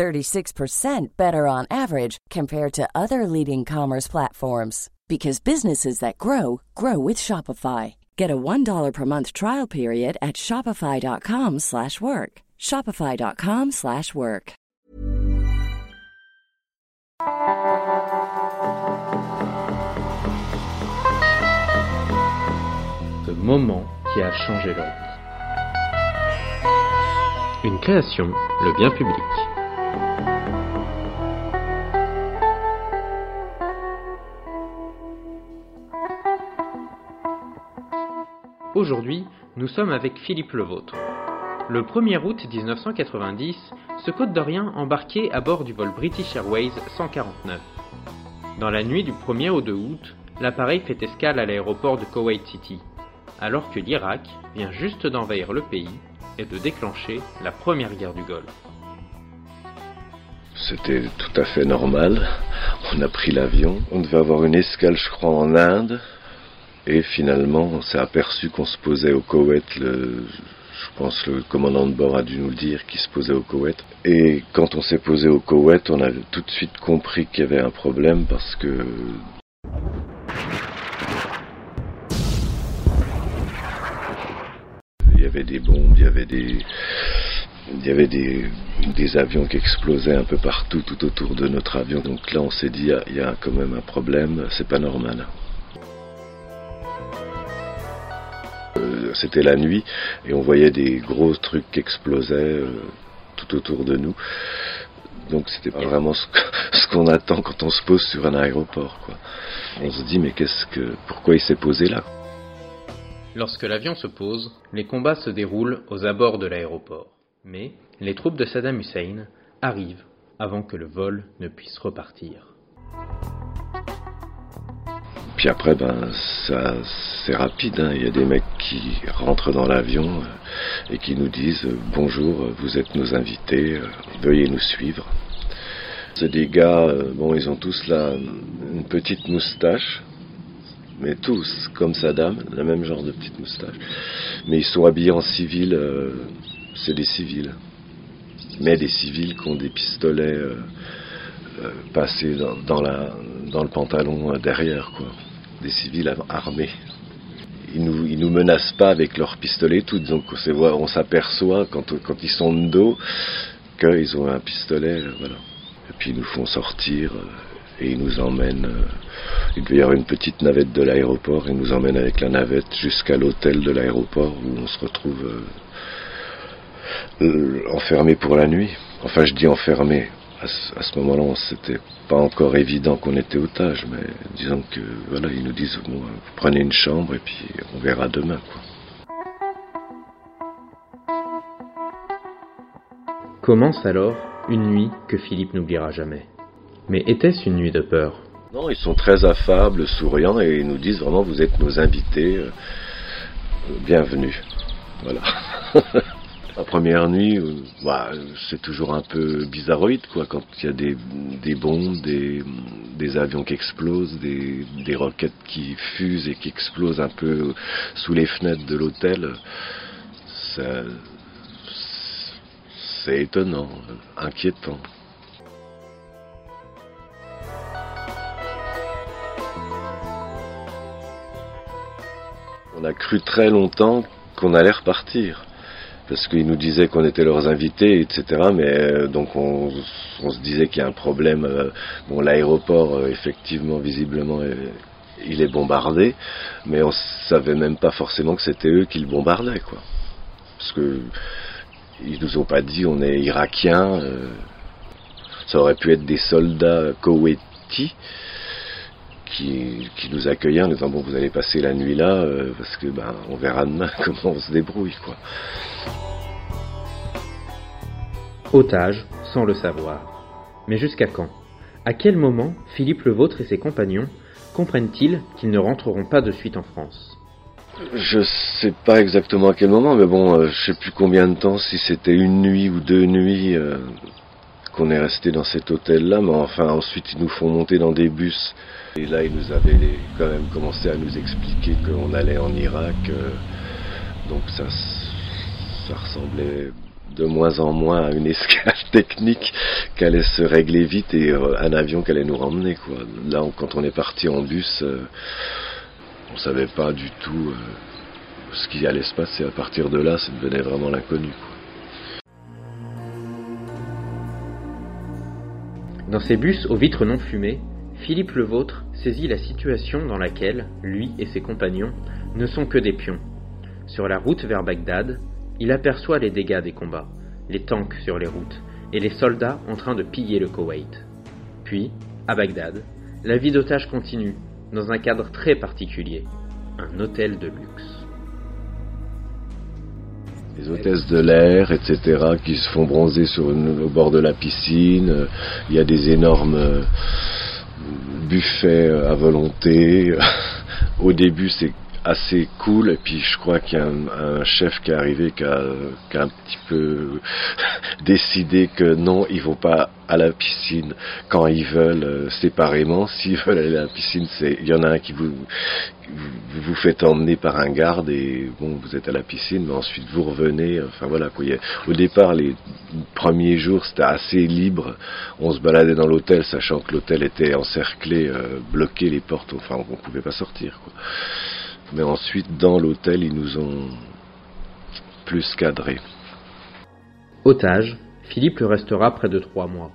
36% better on average compared to other leading commerce platforms because businesses that grow grow with Shopify. Get a $1 per month trial period at shopify.com/work. shopify.com/work. Ce moment qui a changé leur. Une création, le bien public. Aujourd'hui, nous sommes avec Philippe Levôtre. Le 1er août 1990, ce Côte d'Orient embarquait à bord du vol British Airways 149. Dans la nuit du 1er au 2 août, l'appareil fait escale à l'aéroport de Kuwait City, alors que l'Irak vient juste d'envahir le pays et de déclencher la première guerre du Golfe. C'était tout à fait normal. On a pris l'avion. On devait avoir une escale, je crois, en Inde. Et finalement, on s'est aperçu qu'on se posait au Koweït. Je pense le commandant de bord a dû nous le dire, qu'il se posait au Koweït. Et quand on s'est posé au Koweït, on a tout de suite compris qu'il y avait un problème parce que il y avait des bombes, il y avait des il y avait des, des, avions qui explosaient un peu partout, tout autour de notre avion. Donc là, on s'est dit, il y, a quand même un problème, c'est pas normal. C'était la nuit et on voyait des gros trucs qui explosaient euh, tout autour de nous. Donc c'était pas vraiment ce qu'on attend quand on se pose sur un aéroport. On se dit, mais qu'est-ce que, pourquoi il s'est posé là? Lorsque l'avion se pose, les combats se déroulent aux abords de l'aéroport. Mais les troupes de Saddam Hussein arrivent avant que le vol ne puisse repartir. Puis après, ben, ça, c'est rapide. Hein. Il y a des mecs qui rentrent dans l'avion euh, et qui nous disent euh, bonjour, vous êtes nos invités, euh, veuillez nous suivre. C'est des gars, euh, bon, ils ont tous là une petite moustache, mais tous, comme Saddam, le même genre de petite moustache. Mais ils sont habillés en civil, euh, c'est des civils. Mais des civils qui ont des pistolets euh, euh, passés dans, dans, la, dans le pantalon euh, derrière, quoi. Des civils armés. Ils nous, ils nous menacent pas avec leurs pistolets tout, donc on s'aperçoit quand, quand ils sont de dos qu'ils ont un pistolet, voilà. Et puis ils nous font sortir euh, et ils nous emmènent. euh, il devait y avoir une petite navette de l'aéroport. Ils nous emmènent avec la navette jusqu'à l'hôtel de l'aéroport où on se retrouve euh, enfermé pour la nuit. Enfin, je dis enfermé. À ce, moment-là, c'était pas encore évident qu'on était otage, mais disons que voilà, ils nous disent bon, vous prenez une chambre et puis on verra demain. Quoi. Commence alors une nuit que Philippe n'oubliera jamais. Mais était-ce une nuit de peur? Non, ils sont très affables, souriants et ils nous disent vraiment vous êtes nos invités, euh, bienvenue. Voilà. La première nuit, euh, bah, c'est toujours un peu bizarroïde, quoi, quand il y a des, des bombes, des, des avions qui explosent, des, des roquettes qui fusent et qui explosent un peu sous les fenêtres de l'hôtel. C'est étonnant, inquiétant. On a cru très longtemps qu'on allait repartir. Parce qu'ils nous disaient qu'on était leurs invités, etc. Mais euh, donc on, on se disait qu'il y a un problème. euh, bon, l'aéroport, euh, effectivement, visiblement, il est bombardé. Mais on savait même pas forcément que c'était eux qui le bombardaient, quoi. Parce que ils nous ont pas dit on est irakiens. ça aurait pu être des soldats koweïtis qui, qui nous accueillaient en disant bon vous allez passer la nuit là euh, parce que ben on verra demain comment on se débrouille quoi. Otage, sans le savoir. Mais jusqu'à quand? À quel moment Philippe le Vôtre et ses compagnons comprennent-ils qu'ils ne rentreront pas de suite en France? Je sais pas exactement à quel moment, mais bon, euh, je sais plus combien de temps, si c'était une nuit ou deux nuits euh, qu'on est resté dans cet hôtel-là, mais enfin ensuite ils nous font monter dans des bus. Et là ils nous avaient quand même commencé à nous expliquer qu'on allait en Irak, euh, donc ça, ressemblait de moins en moins à une escale technique qui allait se régler vite et euh, un avion qui allait nous ramener. Là, quand on est parti en bus, euh, on savait pas du tout ce qui allait se passer. À partir de là, ça devenait vraiment l'inconnu. Dans ces bus aux vitres non fumées, Philippe le Vôtre saisit la situation dans laquelle lui et ses compagnons ne sont que des pions. Sur la route vers Bagdad, il aperçoit les dégâts des combats, les tanks sur les routes et les soldats en train de piller le Koweït. Puis, à Bagdad, la vie d'otage continue, dans un cadre très particulier, un hôtel de luxe. Les hôtesses de l'air, etc., qui se font bronzer au bord de la piscine. Il y a des énormes euh, buffets à volonté. Au début, c'est assez cool et puis je crois qu'il y a un, chef qui est arrivé qui a, qui a, un petit peu décidé que non ils vont pas à la piscine quand ils veulent euh, séparément. S'ils veulent aller à la piscine c'est il y en a un qui vous vous vous faites emmener par un garde et bon vous êtes à la piscine mais ensuite vous revenez. Enfin voilà quoi. Au départ les premiers jours c'était assez libre. On se baladait dans l'hôtel sachant que l'hôtel était encerclé euh, bloqué les portes enfin on pouvait pas sortir quoi mais ensuite, dans l'hôtel, ils nous ont plus cadrés. Otage, Philippe le restera près de trois mois,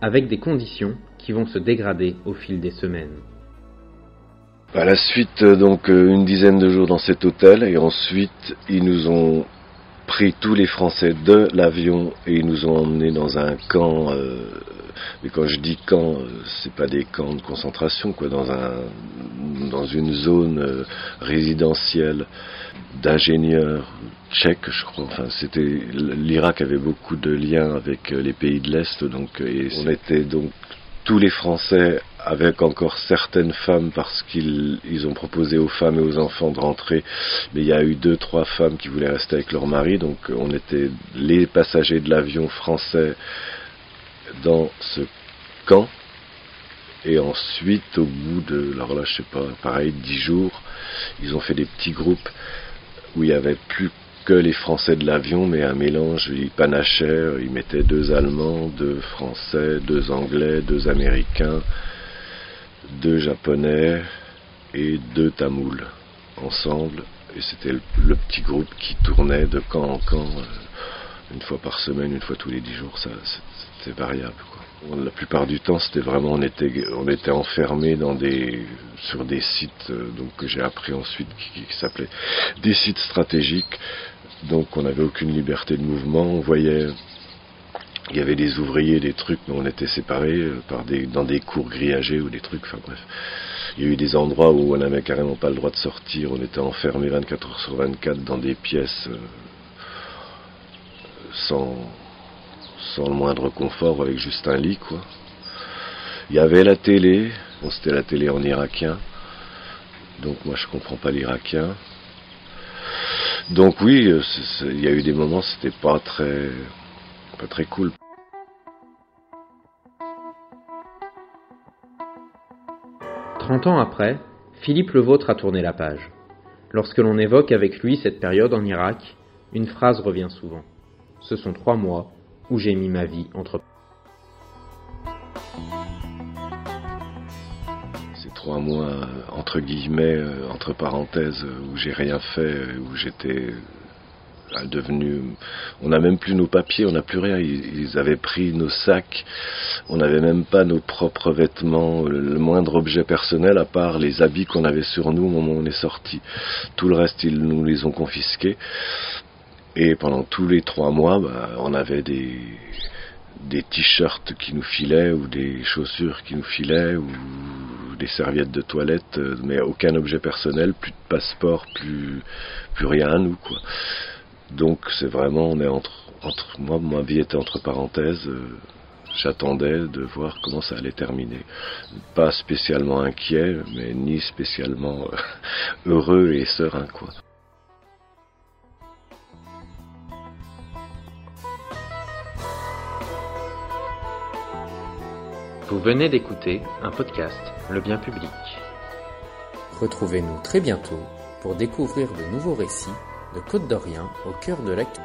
avec des conditions qui vont se dégrader au fil des semaines. À la suite, euh, donc, euh, une dizaine de jours dans cet hôtel, et ensuite, ils nous ont pris tous les Français de l'avion et ils nous ont emmenés dans un camp. Euh, mais quand je dis camp, euh, c'est pas des camps de concentration, quoi, dans un dans une zone euh, résidentielle d'ingénieurs tchèques, je crois. Enfin, c'était l'Irak avait beaucoup de liens avec les pays de l'Est, donc et on était donc tous les Français avec encore certaines femmes parce qu'ils ont proposé aux femmes et aux enfants de rentrer, mais il y a eu deux, trois femmes qui voulaient rester avec leur mari, donc on était les passagers de l'avion français dans ce camp. Et ensuite, au bout de, alors là, je sais pas, pareil, dix jours, ils ont fait des petits groupes où il y avait plus que les Français de l'avion, mais un mélange, ils panachaient, ils mettaient deux Allemands, deux Français, deux Anglais, deux Américains, deux Japonais et deux Tamouls ensemble. Et c'était le, petit groupe qui tournait de camp en camp, euh, une fois par semaine, une fois tous les dix jours, ça, c'était variable. La plupart du temps, c'était vraiment, on était, on était enfermés dans des, sur des sites, euh, donc que j'ai appris ensuite, qui, qui s'appelaient des sites stratégiques donc on n'avait aucune liberté de mouvement. On voyait, il y avait des ouvriers, des trucs, mais on était séparés euh, par des, dans des cours grillagés ou des trucs. Enfin bref, il y a eu des endroits où on n'avait carrément pas le droit de sortir. On était enfermés 24 heures sur 24 dans des pièces euh, sans, sans le moindre confort, avec juste un lit, quoi. Il y avait la télé. Bon, c'était la télé en irakien. Donc moi je comprends pas l'irakien. Donc oui, euh, il y a eu des moments, c'était pas très, pas très cool. Trente ans après, Philippe le Vôtre a tourné la page. Lorsque l'on évoque avec lui cette période en Irak, une phrase revient souvent. Ce sont trois mois où j'ai mis ma vie entre trois mois entre guillemets, euh, entre parenthèses, où j'ai rien fait, où j'étais euh, On n'a même plus nos papiers, on n'a plus rien. Ils, avaient pris nos sacs, on n'avait même pas nos propres vêtements, le, moindre objet personnel à part les habits qu'on avait sur nous au moment où on est sorti. Tout le reste, ils nous les ont confisqués. Et pendant tous les trois mois, bah, on avait des, des t-shirts qui nous filaient ou des chaussures qui nous filaient ou des serviettes de toilette, euh, mais aucun objet personnel, plus de passeport, plus plus rien à nous quoi. Donc c'est vraiment on est entre entre moi ma vie était entre parenthèses, euh, J'attendais de voir comment ça allait terminer. Pas spécialement inquiet, mais ni spécialement euh, heureux et serein, quoi. Vous venez d'écouter un podcast, Le Bien Public. Retrouvez-nous très bientôt pour découvrir de nouveaux récits de Côte d'Orient au cœur de l'actu.